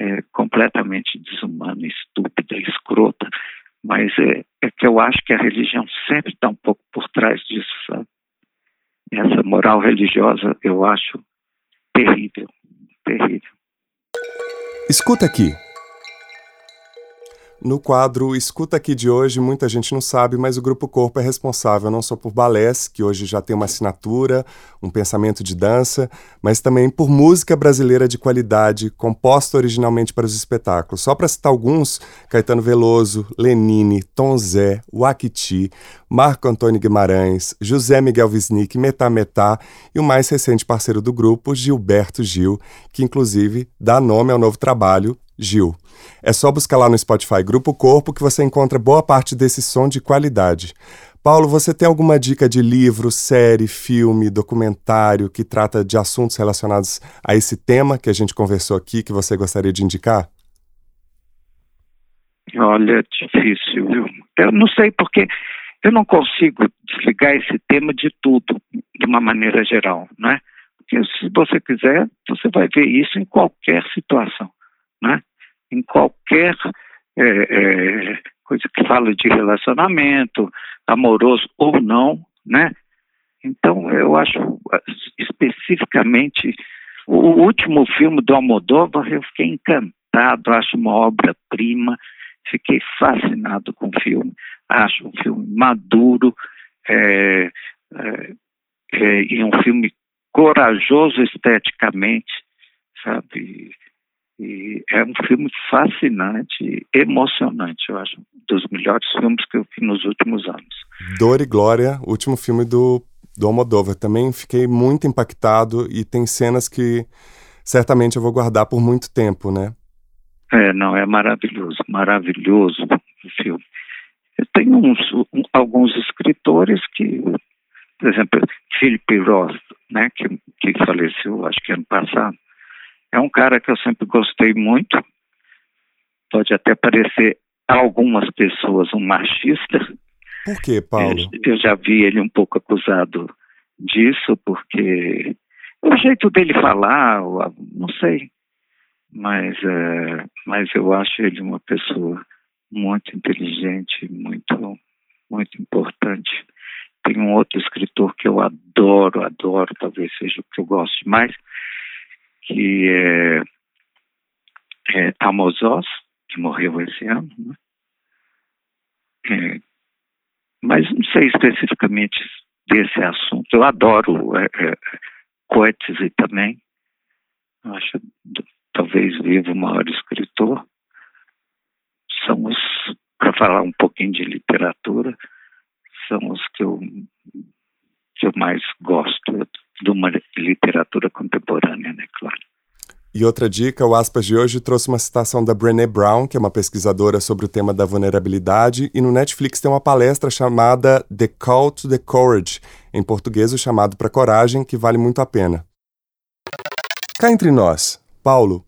é, completamente desumana, estúpida, escrota, mas é, é que eu acho que a religião sempre está um pouco por trás disso, sabe? Essa moral religiosa eu acho terrível, terrível. Escuta aqui. No quadro Escuta Aqui de hoje, muita gente não sabe, mas o Grupo Corpo é responsável não só por balés, que hoje já tem uma assinatura, um pensamento de dança, mas também por música brasileira de qualidade, composta originalmente para os espetáculos. Só para citar alguns, Caetano Veloso, Lenine, Tom Zé, Wakiti, Marco Antônio Guimarães, José Miguel Wisnik, Metá Metá e o mais recente parceiro do grupo, Gilberto Gil, que inclusive dá nome ao novo trabalho, Gil. É só buscar lá no Spotify Grupo Corpo que você encontra boa parte desse som de qualidade. Paulo, você tem alguma dica de livro, série, filme, documentário que trata de assuntos relacionados a esse tema que a gente conversou aqui que você gostaria de indicar? Olha, difícil, viu? Eu não sei porque eu não consigo desligar esse tema de tudo, de uma maneira geral, né? Porque se você quiser, você vai ver isso em qualquer situação né? em qualquer é, é, coisa que fala de relacionamento, amoroso ou não, né? Então, eu acho especificamente o último filme do Almodóvar, eu fiquei encantado, acho uma obra-prima, Fiquei fascinado com o filme. Acho um filme maduro é, é, é, e um filme corajoso esteticamente, sabe? E é um filme fascinante, emocionante, eu acho, dos melhores filmes que eu vi nos últimos anos. Dor e Glória, último filme do, do Almodóvar. Também fiquei muito impactado e tem cenas que certamente eu vou guardar por muito tempo, né? É, não, é maravilhoso, maravilhoso o filme. Tenho uns, um, alguns escritores que, por exemplo, Philip Roth, né, que, que faleceu, acho que ano passado, é um cara que eu sempre gostei muito. Pode até parecer a algumas pessoas um machista. Por quê, Paulo? Eu, eu já vi ele um pouco acusado disso, porque o jeito dele falar, não sei, mas, é, mas eu acho ele uma pessoa muito inteligente, muito, muito importante. Tem um outro escritor que eu adoro, adoro, talvez seja o que eu gosto mais, que é, é Amos Oz, que morreu esse ano, né? é, mas não sei especificamente desse assunto. Eu adoro é, é, Coetzee também, acho talvez vivo o maior escritor. São os, para falar um pouquinho de literatura, são os que eu, que eu mais gosto de uma literatura contemporânea, né, claro. E outra dica, o Aspas de hoje trouxe uma citação da Brené Brown, que é uma pesquisadora sobre o tema da vulnerabilidade, e no Netflix tem uma palestra chamada The Call to the Courage, em português o chamado para coragem, que vale muito a pena. Cá entre nós, Paulo,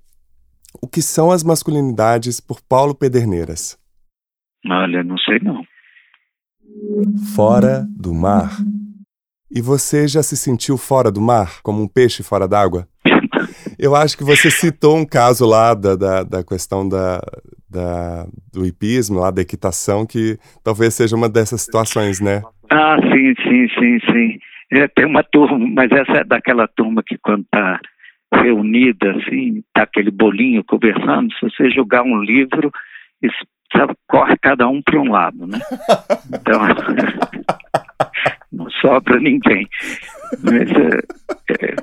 o que são as masculinidades por Paulo Pederneiras? Olha, não sei não. Fora do mar. E você já se sentiu fora do mar, como um peixe fora d'água? Eu acho que você citou um caso lá da, da, da questão da, da, do hipismo, lá da equitação, que talvez seja uma dessas situações, né? Ah, sim, sim, sim, sim. É, tem uma turma, mas essa é daquela turma que quando está reunida, assim, tá aquele bolinho conversando, se você jogar um livro, isso, sabe, corre cada um para um lado, né? Então, sobra ninguém. Mas, é, é,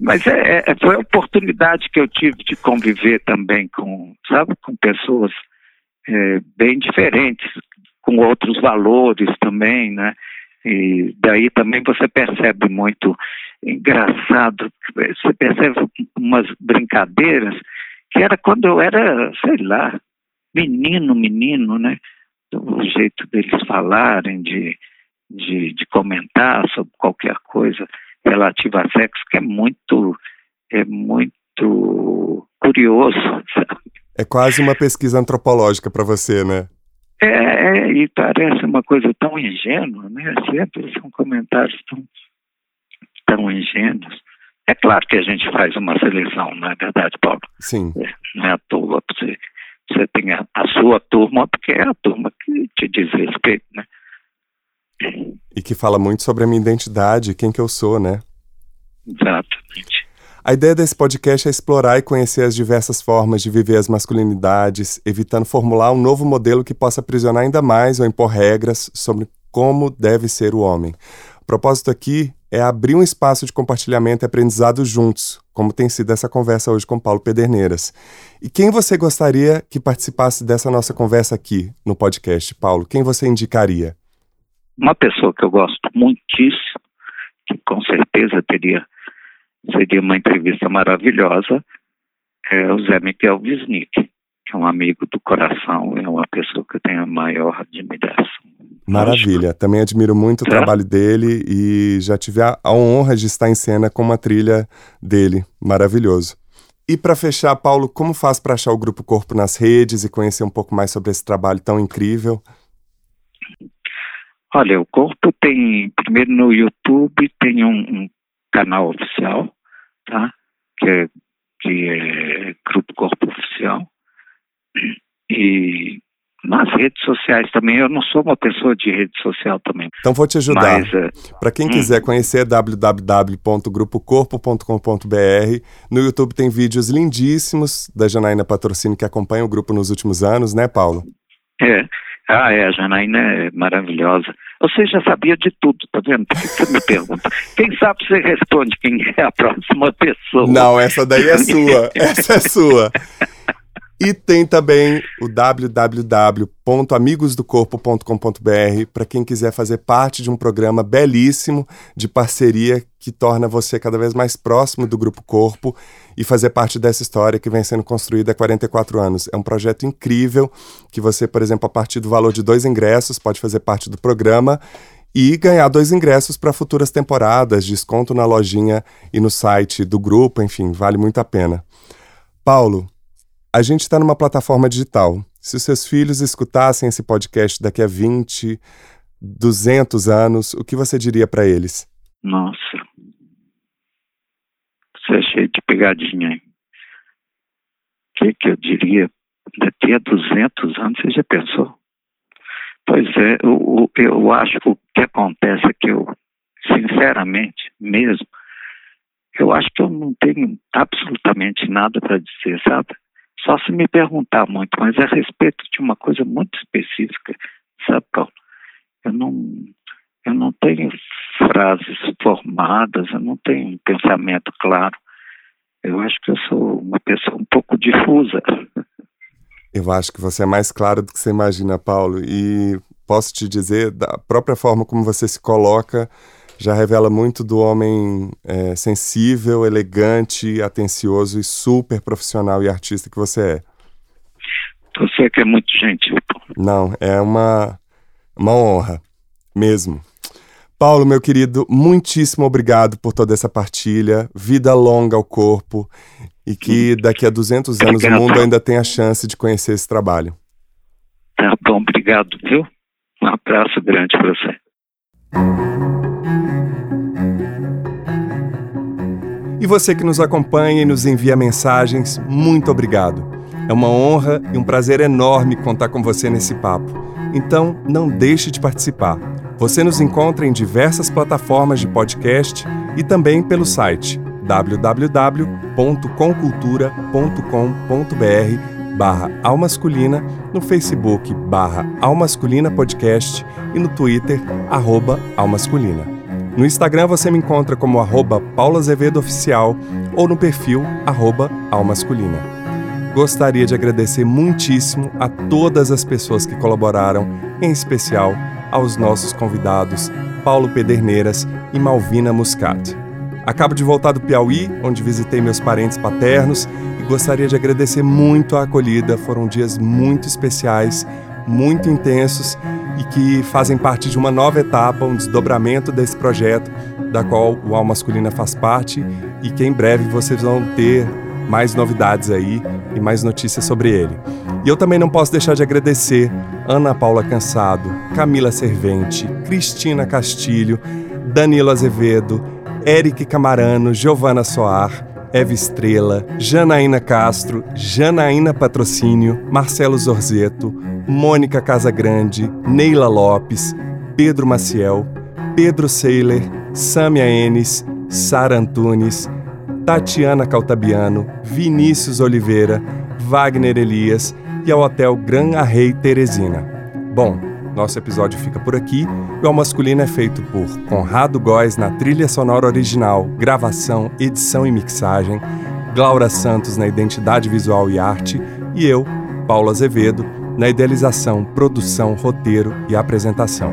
mas é, é, foi a oportunidade que eu tive de conviver também com, sabe, com pessoas é, bem diferentes, com outros valores também, né? E daí também você percebe muito engraçado, você percebe umas brincadeiras que era quando eu era, sei lá, menino, menino, né? O jeito deles falarem, de, de, de comentar sobre qualquer coisa relativa a sexo, que é muito, é muito curioso, sabe? É quase uma pesquisa antropológica para você, né? É, é, e parece uma coisa tão ingênua, né? Sempre são comentários tão, tão ingênuos. É claro que a gente faz uma seleção, não é verdade, Paulo? Sim. É, não é à toa. Você, você tem a, a, sua turma, porque é a turma que te diz respeito, né? E que fala muito sobre a minha identidade, quem que eu sou, né? Exatamente. A ideia desse podcast é explorar e conhecer as diversas formas de viver as masculinidades, evitando formular um novo modelo que possa aprisionar ainda mais ou impor regras sobre como deve ser o homem. O propósito aqui é abrir um espaço de compartilhamento e aprendizado juntos, como tem sido essa conversa hoje com Paulo Pederneiras. E quem você gostaria que participasse dessa nossa conversa aqui no podcast, Paulo? Quem você indicaria? Uma pessoa que eu gosto muitíssimo, que com certeza teria seria uma entrevista maravilhosa, é o Zé Miguel Wisnik, que é um amigo do coração, é uma pessoa que eu tenho a maior admiração. Maravilha, também admiro muito o trabalho dele e já tive a, a honra de estar em cena com uma trilha dele, maravilhoso. E para fechar, Paulo, como faz para achar o Grupo Corpo nas redes e conhecer um pouco mais sobre esse trabalho tão incrível? Olha, o Corpo tem, primeiro no YouTube, tem um, um canal oficial, tá? Que é, que é Grupo Corpo Oficial. E nas redes sociais também. Eu não sou uma pessoa de rede social também. Então vou te ajudar. É, Para quem hum. quiser conhecer, www.grupocorpo.com.br. No YouTube tem vídeos lindíssimos da Janaína Patrocínio que acompanha o grupo nos últimos anos, né, Paulo? É. Ah, é, a Janaína é maravilhosa. Você já sabia de tudo, tá vendo? Por que você me pergunta? Quem sabe você responde quem é a próxima pessoa. Não, essa daí é sua. essa é sua. E tem também o www.amigosdocorpo.com.br para quem quiser fazer parte de um programa belíssimo de parceria que torna você cada vez mais próximo do Grupo Corpo e fazer parte dessa história que vem sendo construída há 44 anos. É um projeto incrível que você, por exemplo, a partir do valor de dois ingressos, pode fazer parte do programa e ganhar dois ingressos para futuras temporadas, desconto na lojinha e no site do grupo, enfim, vale muito a pena. Paulo, a gente está numa plataforma digital. Se os seus filhos escutassem esse podcast daqui a 20, 200 anos, o que você diria para eles? Nossa, é cheio de pegadinha. O que, que eu diria? Daqui a 200 anos, você já pensou? Pois é, eu, eu acho que o que acontece é que eu, sinceramente, mesmo, eu acho que eu não tenho absolutamente nada para dizer, sabe? Só se me perguntar muito, mas é a respeito de uma coisa muito específica, sabe, Paulo? Eu não, eu não tenho frases formadas, eu não tenho um pensamento claro. Eu acho que eu sou uma pessoa um pouco difusa. Eu acho que você é mais claro do que você imagina, Paulo. E posso te dizer, da própria forma como você se coloca, já revela muito do homem é, sensível, elegante, atencioso e super profissional e artista que você é. Você que é muito gentil. Não, é uma, uma honra, mesmo. Paulo, meu querido, muitíssimo obrigado por toda essa partilha. Vida longa ao corpo e que daqui a 200 anos o mundo ainda tenha a chance de conhecer esse trabalho. Tá bom, obrigado, viu? Um abraço grande para você. E você que nos acompanha e nos envia mensagens, muito obrigado. É uma honra e um prazer enorme contar com você nesse papo. Então, não deixe de participar. Você nos encontra em diversas plataformas de podcast e também pelo site www.concultura.com.br barra almasculina, no Facebook barra almasculina podcast e no Twitter arroba almasculina. No Instagram você me encontra como arroba ou no perfil arroba almasculina. Gostaria de agradecer muitíssimo a todas as pessoas que colaboraram, em especial aos nossos convidados Paulo Pederneiras e Malvina Muscat. Acabo de voltar do Piauí, onde visitei meus parentes paternos e gostaria de agradecer muito a acolhida. Foram dias muito especiais, muito intensos e que fazem parte de uma nova etapa, um desdobramento desse projeto, da qual o Al Masculina faz parte e que em breve vocês vão ter mais novidades aí e mais notícias sobre ele. E eu também não posso deixar de agradecer Ana Paula Cansado, Camila Servente, Cristina Castilho, Danilo Azevedo, Eric Camarano, Giovana Soar, Eva Estrela, Janaína Castro, Janaína Patrocínio, Marcelo Zorzeto, Mônica Casagrande, Neila Lopes, Pedro Maciel, Pedro Seiler, Sâmia Enes, Sara Antunes, Tatiana Caltabiano, Vinícius Oliveira, Wagner Elias e ao Hotel Gran Arrei Teresina. Bom, nosso episódio fica por aqui. O El Masculino é feito por Conrado Góes na trilha sonora original, gravação, edição e mixagem, Glaura Santos na identidade visual e arte e eu, Paulo Azevedo, na idealização, produção, roteiro e apresentação.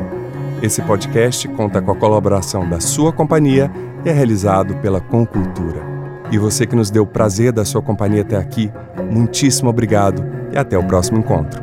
Esse podcast conta com a colaboração da sua companhia e é realizado pela Concultura. E você que nos deu o prazer da sua companhia até aqui, muitíssimo obrigado e até o próximo encontro.